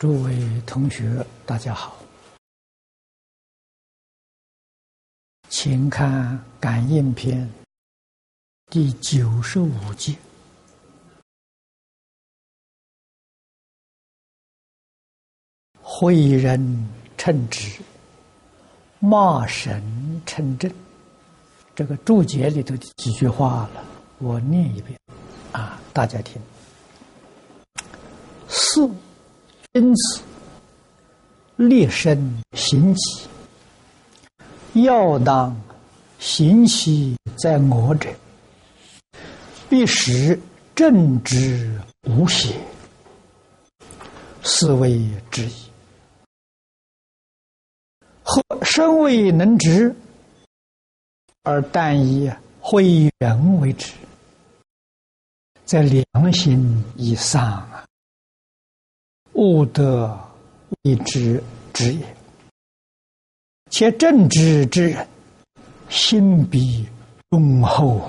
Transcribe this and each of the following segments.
诸位同学，大家好，请看《感应篇》第九十五节：诲人称职，骂神称正。这个注解里头的几句话了，我念一遍，啊，大家听。四。因此，立身行己，要当行其在我者，必使正直无邪，是谓之矣。或身未能直，而但以会人为直，在良心以上啊。悟得一知之也，且正直之人，心必忠厚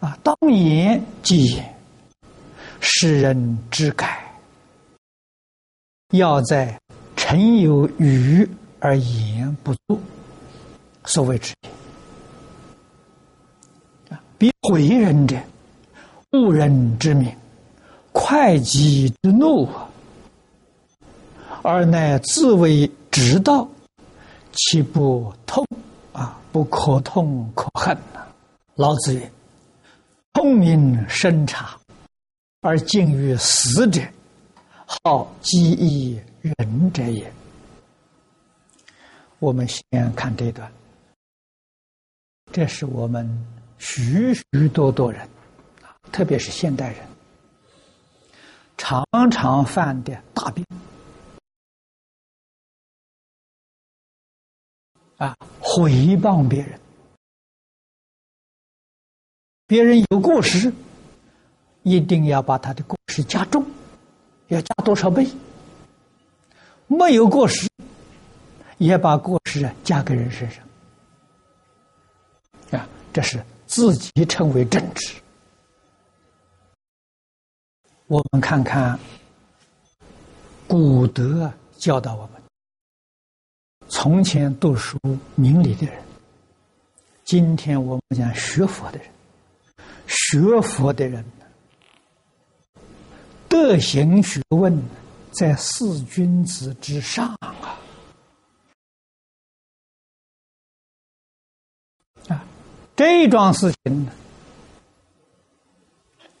啊！当言即言，世人之改，要在臣有余而言不足，所谓之也。啊，必毁人者，误人之名。会己之怒，而乃自为直道，其不痛啊？不可痛可恨呐！老子曰：“聪明深察而近于死者，好积益仁者也。”我们先看这段，这是我们许许多多人啊，特别是现代人。常常犯的大病啊，诽谤别人，别人有过失，一定要把他的过失加重，要加多少倍？没有过失，也把过失啊加给人身上啊，这是自己称为正直。我们看看古德教导我们：从前读书明理的人，今天我们讲学佛的人，学佛的人德行学问在四君子之上啊！啊，这桩事情呢？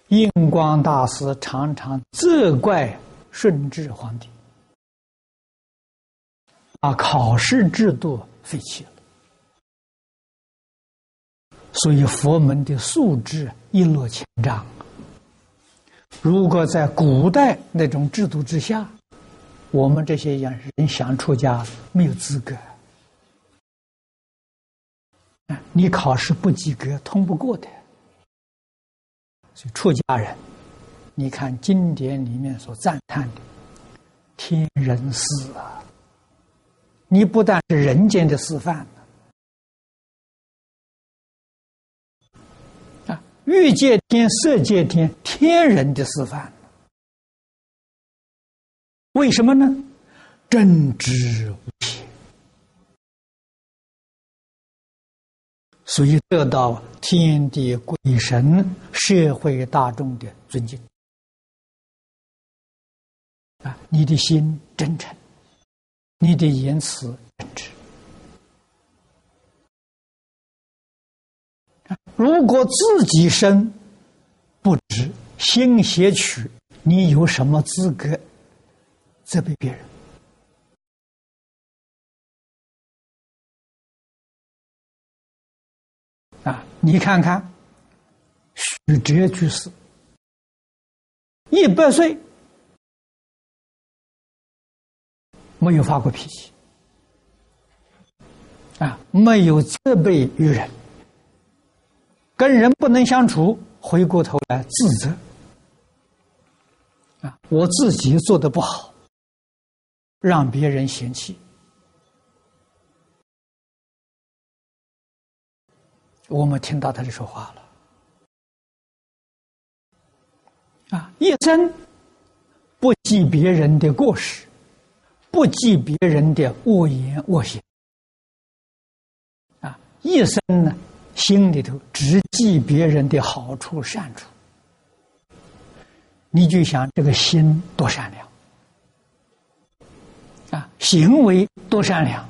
印光大师常常责怪顺治皇帝，把考试制度废弃了，所以佛门的素质一落千丈。如果在古代那种制度之下，我们这些人想出家没有资格。你考试不及格，通不过的。所以出家人，你看经典里面所赞叹的天人师啊，你不但是人间的示范啊，欲界天、色界天，天人的示范。为什么呢？正直所以得到天地鬼神、社会大众的尊敬啊！你的心真诚，你的言辞真挚如果自己身不直，心邪曲，你有什么资格责备别人？啊，你看看，许哲居士一百岁没有发过脾气，啊，没有责备于人，跟人不能相处，回过头来自责，啊，我自己做的不好，让别人嫌弃。我们听到他的说话了，啊，一生不记别人的过失，不记别人的恶言恶行，啊，一生呢心里头只记别人的好处善处，你就想这个心多善良，啊，行为多善良，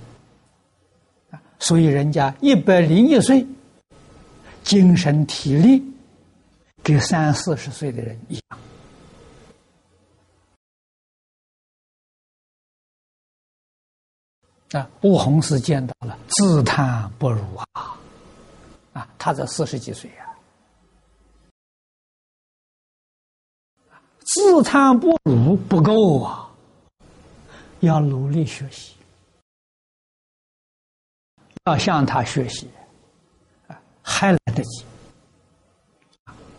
啊，所以人家一百零一岁，精神体力跟三四十岁的人一样。啊，吴洪是见到了，自叹不如啊！啊，他才四十几岁呀，自叹不如不够啊，要努力学习，要向他学习，啊，还得及。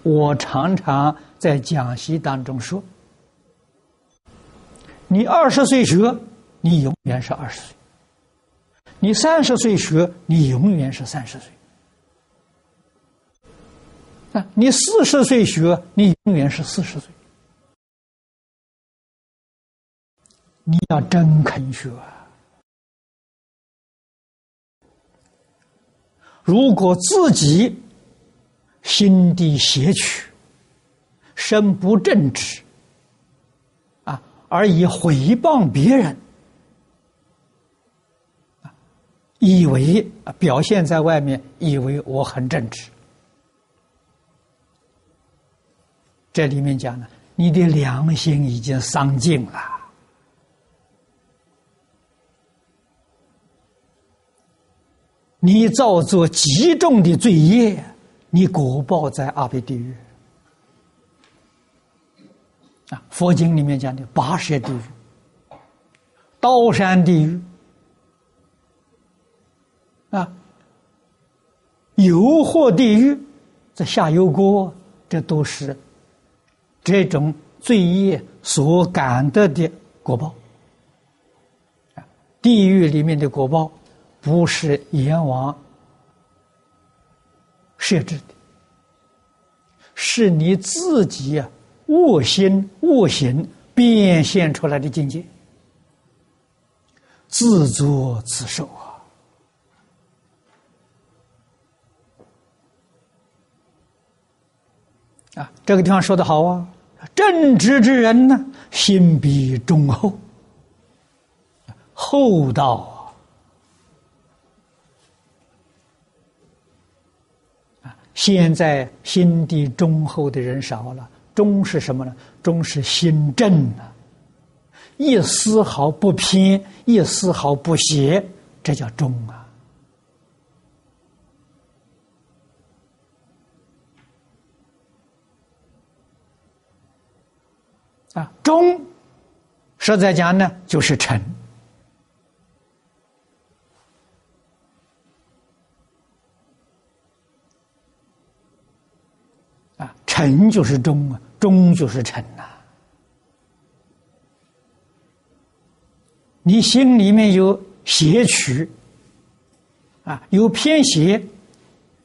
我常常在讲习当中说，你二十岁学，你永远是二十岁。你三十岁学，你永远是三十岁；啊，你四十岁学，你永远是四十岁。你要真肯学，如果自己心地邪曲、身不正直，啊，而以毁谤别人。以为表现在外面，以为我很正直。这里面讲呢，你的良心已经丧尽了，你造作极重的罪业，你果报在阿鼻地狱。啊，佛经里面讲的八蛇地狱、刀山地狱。啊，诱惑地狱，这下油锅，这都是这种罪业所感得的果报。地狱里面的果报，不是阎王设置的，是你自己啊恶心悟行变现出来的境界，自作自受啊。啊，这个地方说的好啊！正直之人呢，心比忠厚，厚道啊。现在心地忠厚的人少了，忠是什么呢？忠是心正啊，一丝毫不偏，一丝毫不邪，这叫忠啊。啊，忠，实在讲呢，就是诚。诚就是忠啊，忠就是诚呐。你心里面有邪曲，啊，有偏邪，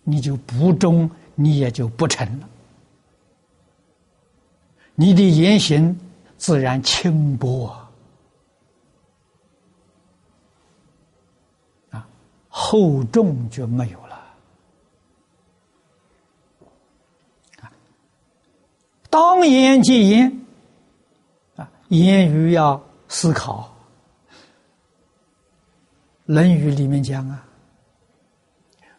你就不忠，你也就不诚了。你的言行自然轻薄啊，厚重就没有了啊。当言即言啊，言语要思考。《论语》里面讲啊，“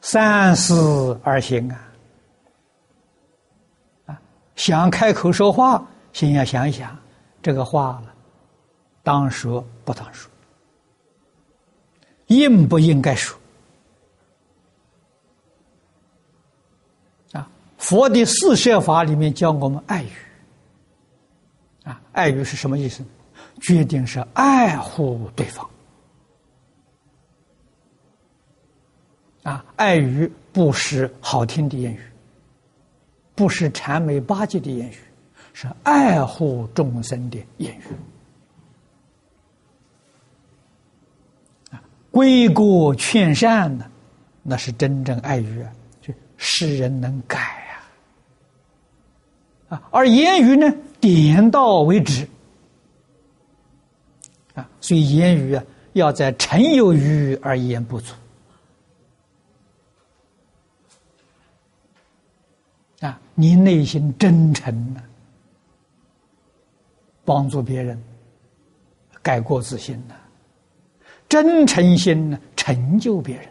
三思而行”啊，啊，想开口说话。先要想一想，这个话了，当说不当说，应不应该说？啊，佛的四摄法里面教我们爱语，啊，爱语是什么意思？决定是爱护对方，啊，爱语不是好听的言语，不是谄媚巴结的言语。是爱护众生的言语啊，归过劝善呢，那是真正爱语啊，就世人能改而言语呢，点到为止啊，所以言语啊，要在诚有余而言不足。啊，你内心真诚呢，帮助别人改过自新呢，真诚心呢，成就别人。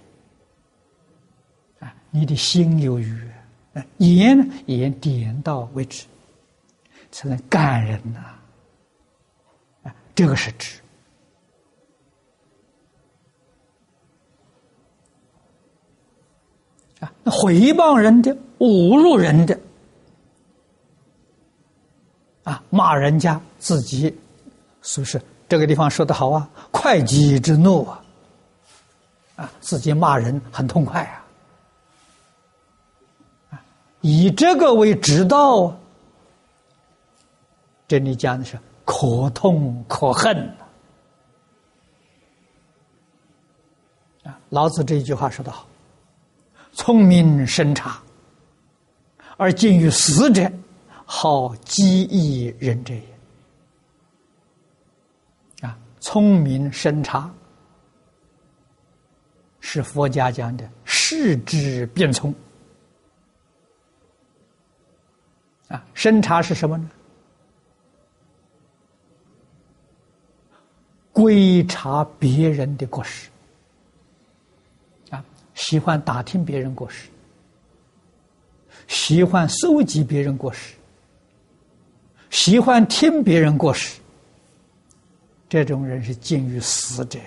啊，你的心有余，啊，言呢，言点到为止，才能感人呐。啊，这个是指。啊，那诽谤人的、侮辱人的，啊，骂人家自己，是不是这个地方说的好啊？快己之怒啊，啊，自己骂人很痛快啊，啊，以这个为指导啊，这里讲的是可痛可恨啊。老子这一句话说的好。聪明深察，而近于死者，好机益人者也。啊，聪明深察是佛家讲的视之变聪。啊，深察是什么呢？归察别人的过失。啊喜欢打听别人过失，喜欢搜集别人过失，喜欢听别人过失，这种人是近于死者，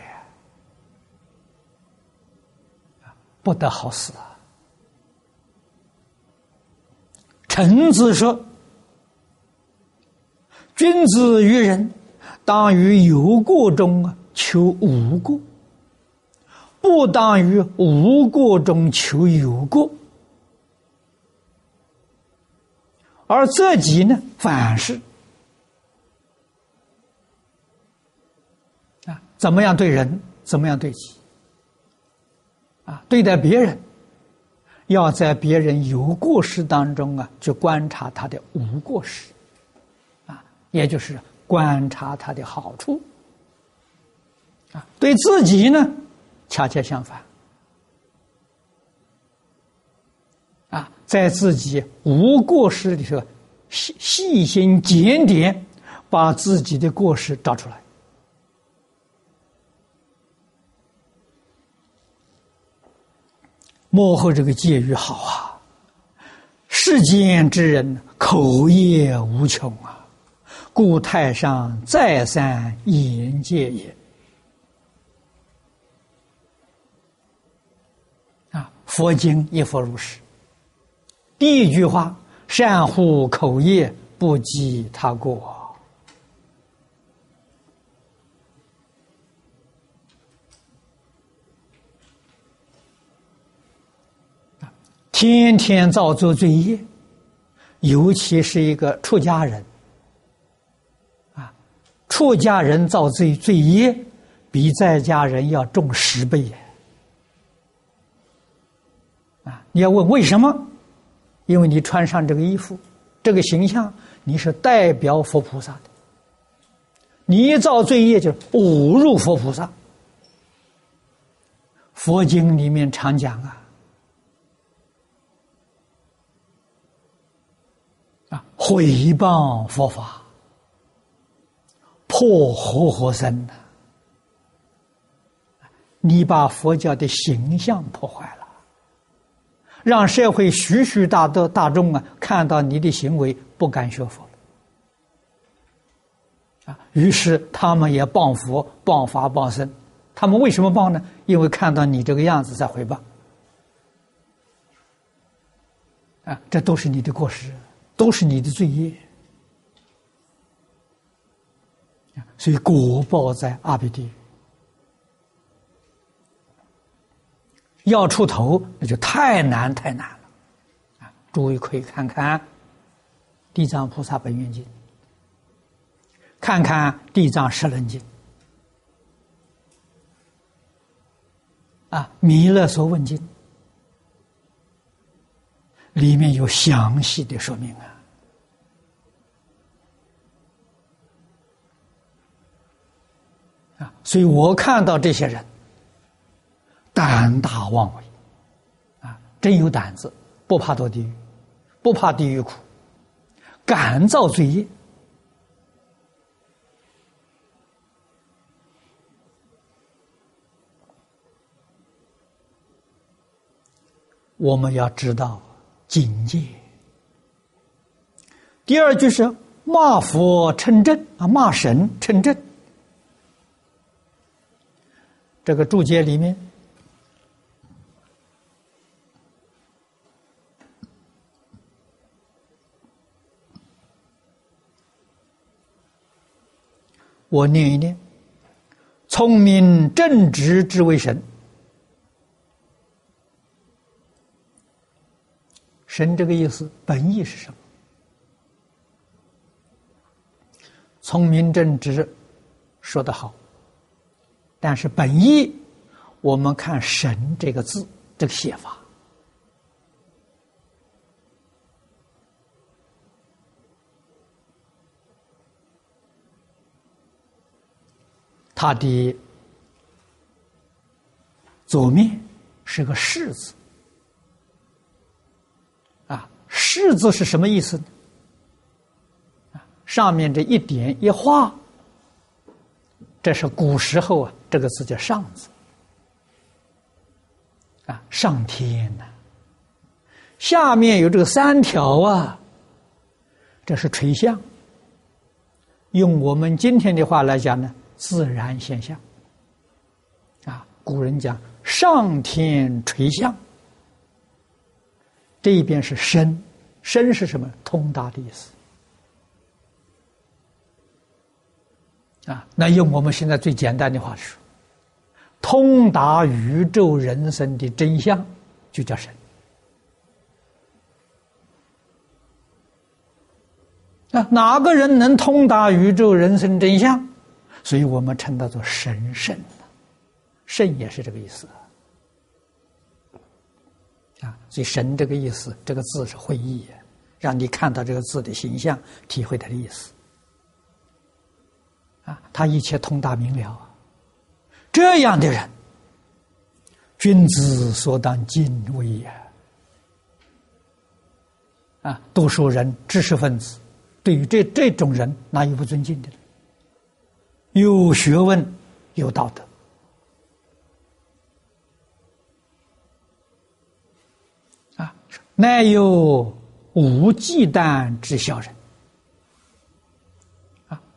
不得好死啊！臣子说：“君子于人，当于有过中，求无过。”不当于无过中求有过，而自己呢，反是啊，怎么样对人，怎么样对己？啊？对待别人，要在别人有过失当中啊，去观察他的无过失。啊，也就是观察他的好处啊。对自己呢？恰恰相反，啊，在自己无过失的时候，细细心检点，把自己的过失找出来。幕后这个戒语好啊！世间之人口业无穷啊，故太上再三言戒也。啊佛经亦复如是。第一句话：善护口业，不积他过。天天造作罪业，尤其是一个出家人，出家人造罪罪业，比在家人要重十倍。啊！你要问为什么？因为你穿上这个衣服，这个形象，你是代表佛菩萨的。你一造罪业，就是侮辱佛菩萨。佛经里面常讲啊，啊，毁谤佛法，破活活身呐！你把佛教的形象破坏了。让社会许许大多大众啊看到你的行为不敢学佛了啊，于是他们也谤佛、谤法、谤僧。他们为什么谤呢？因为看到你这个样子在回谤啊，这都是你的过失，都是你的罪业所以果报在阿鼻地狱。要出头，那就太难太难了，啊！诸位可以看看《地藏菩萨本愿经》，看看《地藏十轮经》，啊，《弥勒所问经》里面有详细的说明啊。所以我看到这些人胆大妄为，啊，真有胆子，不怕堕地狱，不怕地狱苦，敢造罪业。我们要知道警戒。第二句是骂佛称正啊，骂神称正。这个注解里面，我念一念：聪明正直之为神。神这个意思，本意是什么？聪明正直，说得好。但是本意，我们看“神”这个字，这个写法，它的左面是个“士”字啊。士字是什么意思呢？上面这一点一画，这是古时候啊，这个字叫上字，啊，上天呐。下面有这个三条啊，这是垂象。用我们今天的话来讲呢，自然现象。啊，古人讲上天垂象。这一边是深，深是什么？通达的意思。啊，那用我们现在最简单的话说，通达宇宙人生的真相，就叫神。啊，哪个人能通达宇宙人生真相？所以我们称他做神圣圣也是这个意思。啊，所以“神”这个意思，这个字是会意，让你看到这个字的形象，体会它的意思。啊，他一切通达明了，这样的人，君子所当敬畏也。啊，读书人、知识分子，对于这这种人，哪有不尊敬的？有学问，有道德。啊乃有无忌惮之小人，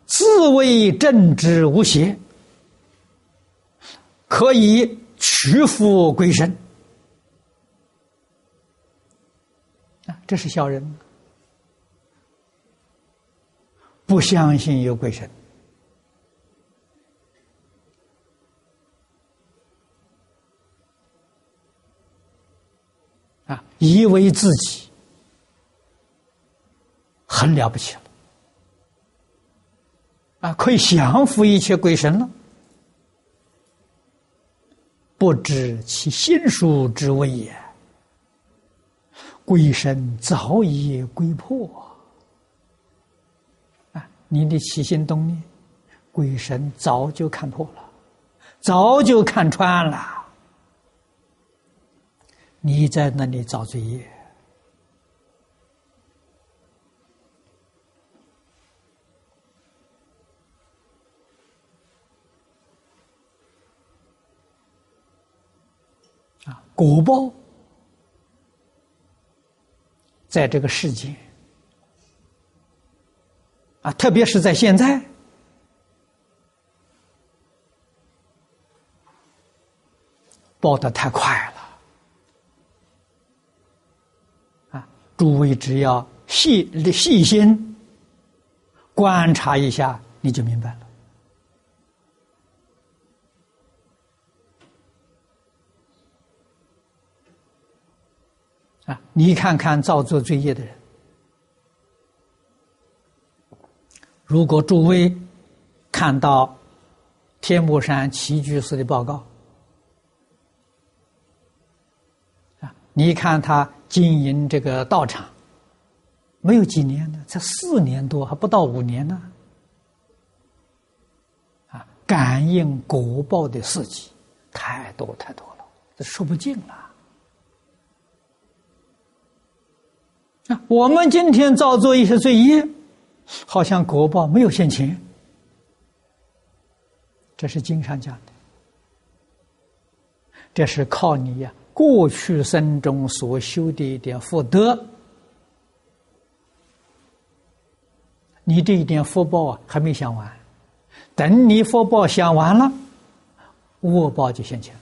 自为正直无邪，可以屈服鬼神，啊，这是小人，不相信有鬼神。啊，以为自己很了不起了，啊，可以降服一切鬼神了，不知其心术之谓也。鬼神早已归破，啊，你的起心动念，鬼神早就看破了，早就看穿了。你在那里造罪业啊？果报在这个世界啊，特别是在现在，报的太快了啊。诸位只要细细心观察一下，你就明白了。你看看造作罪业的人，如果诸位看到天目山齐居士的报告，啊，你看他。经营这个道场，没有几年呢，才四年多，还不到五年呢。啊，感应果报的事迹太多太多了，这说不尽了。我们今天造作一些罪业，好像果报没有现前，这是经常讲的，这是靠你呀过去生中所修的一点福德，你这一点福报啊还没享完，等你福报享完了，恶报就现前，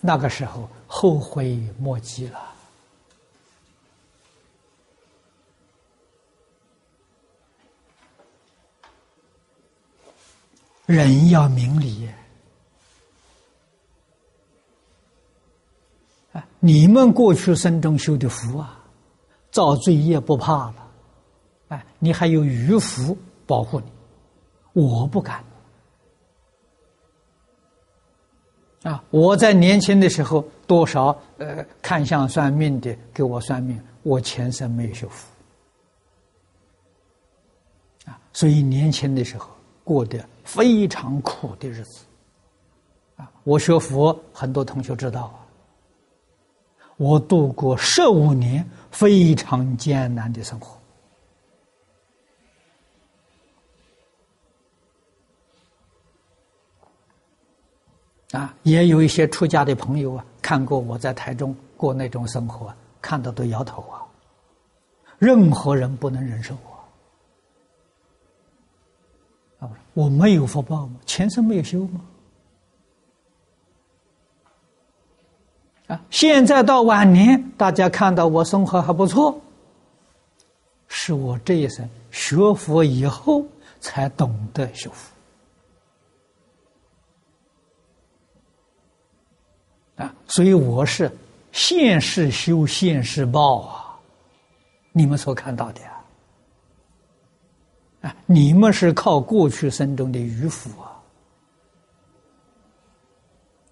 那个时候后悔莫及了。人要明理啊！你们过去生中修的福啊，造罪业不怕了，哎，你还有余福保护你，我不敢啊！我在年轻的时候，多少呃看相算命的给我算命，我前生没有修福啊，所以年轻的时候过得。非常苦的日子，啊！我学佛，很多同学知道啊。我度过十五年非常艰难的生活，啊，也有一些出家的朋友啊，看过我在台中过那种生活，看到都摇头啊。任何人不能忍受我。我没有福报吗？前生没有修吗？啊！现在到晚年，大家看到我生活还不错，是我这一生学佛以后才懂得修啊！所以我是现世修现世报啊！你们所看到的。啊！啊你们是靠过去生中的余福啊！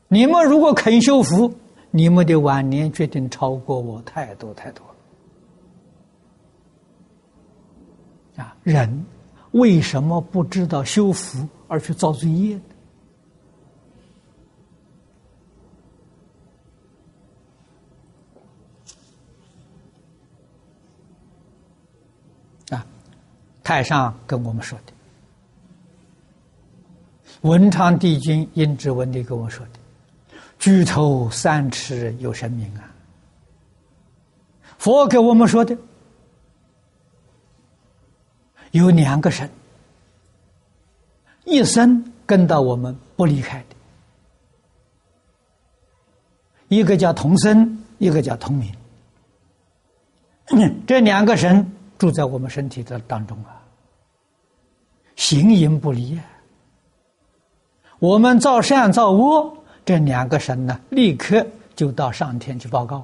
你们如果肯修福，你们的晚年决定超过我太多太多了啊！人为什么不知道修福而去造罪业呢？太上跟我们说的，文昌帝君殷志文的跟我说的，举头三尺有神明啊。佛给我们说的，有两个神，一生跟到我们不离开的，一个叫同生，一个叫同名，这两个神。住在我们身体的当中啊，形影不离啊。我们造善造恶，这两个神呢，立刻就到上天去报告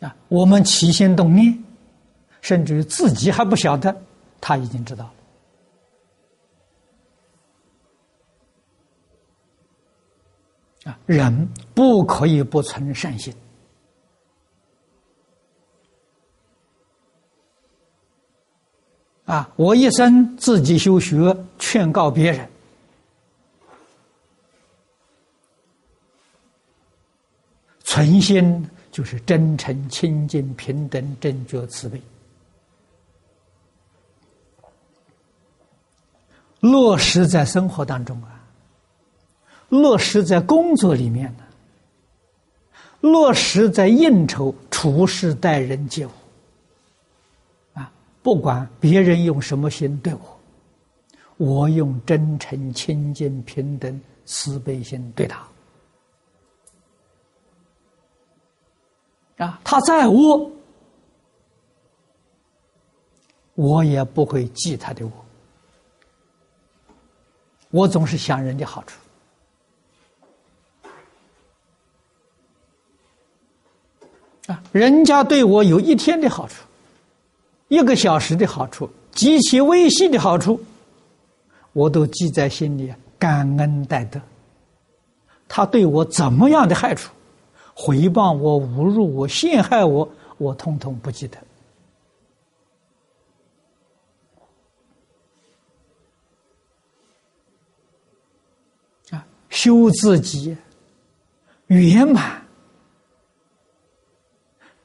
啊。啊，我们起心动念，甚至于自己还不晓得，他已经知道了。啊，人不可以不存善心。啊！我一生自己修学，劝告别人，存心就是真诚、清净、平等、正觉、慈悲，落实在生活当中啊，落实在工作里面呢，落实在应酬、处事、待人接物。不管别人用什么心对我，我用真诚、清净、平等、慈悲心对他。啊，他再恶，我也不会记他的恶。我总是想人的好处。啊，人家对我有一天的好处。一个小时的好处极其微细的好处我都记在心里感恩戴德。他对我怎么样的害处回报我侮辱我陷害我我通通不记得。啊修自己圆满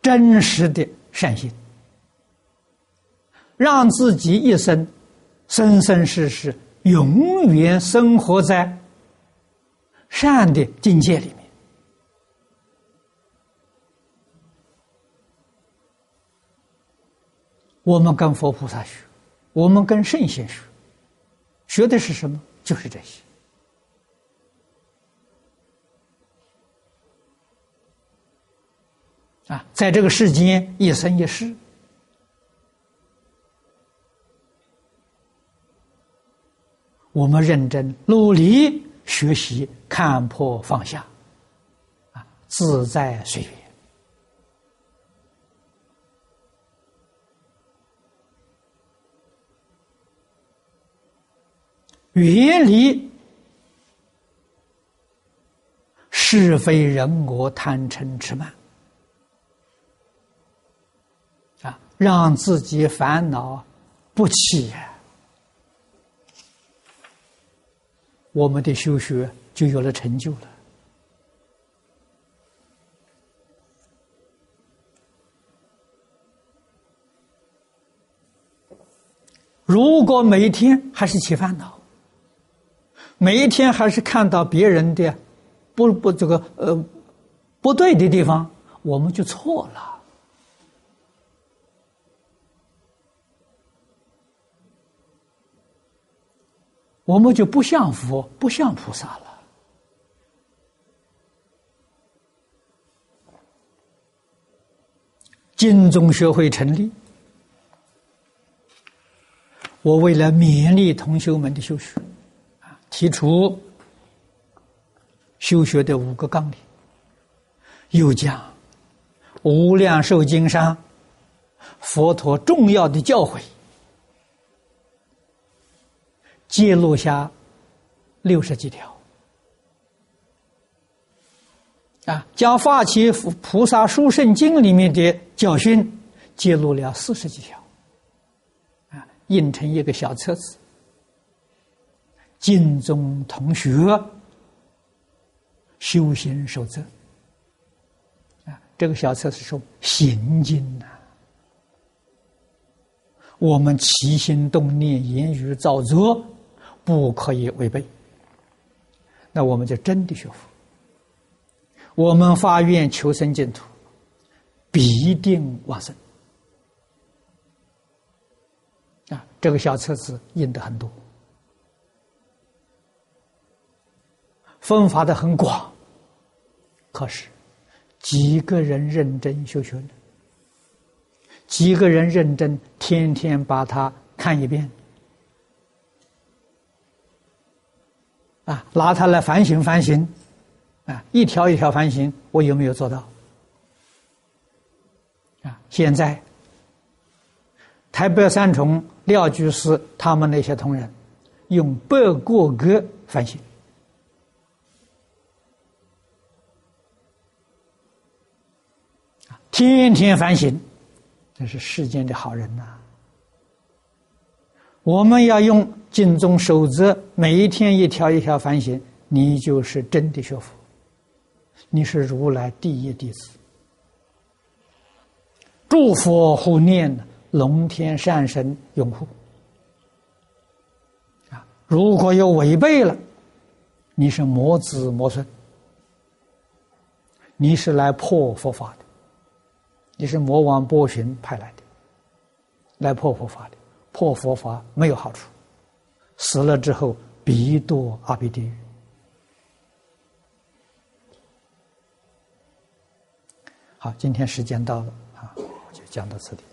真实的善心。让自己一生生生世世永远生活在善的境界里面。我们跟佛菩萨学，我们跟圣贤学，学的是什么？就是这些。啊，在这个世间一生一世，我们认真努力学习，看破放下，啊，自在随缘。远离是非人我贪嗔痴慢，啊，让自己烦恼不起，我们的修学就有了成就了。如果每一天还是起烦恼，每一天还是看到别人的不不这个呃不对的地方，我们就错了，我们就不像佛，不像菩萨了。金宗学会成立，我为了勉励同学们的修学。提出修学的五个纲领，又讲《无量寿经》上佛陀重要的教诲，揭露下六十几条，啊，将《发起菩萨书圣经》里面的教训揭露了四十几条，啊，印成一个小册子。经中同学修行守则。啊，这个小册子说行经呐，我们起心动念、言语造作不可以违背，那我们就真的学佛。我们发愿求生净土，必定往生啊！这个小册子印的很多。分发的很广，可是几个人认真修学呢？几个人认真天天把它看一遍？啊，拿它来反省反省，啊，一条一条反省，我有没有做到？啊，现在台北三重廖居士他们那些同仁用百过格反省。天天反省，这是世间的好人呐。我们要用经中守则，每一天一条一条反省，你就是真的学佛，你是如来第一弟子。诸佛护念，龙天善神拥护。啊，如果有违背了，你是魔子魔孙，你是来破佛法的。你是魔王波旬派来的，来破佛法的，破佛法没有好处，死了之后必堕阿鼻地狱。好，今天时间到了，啊，我就讲到这里。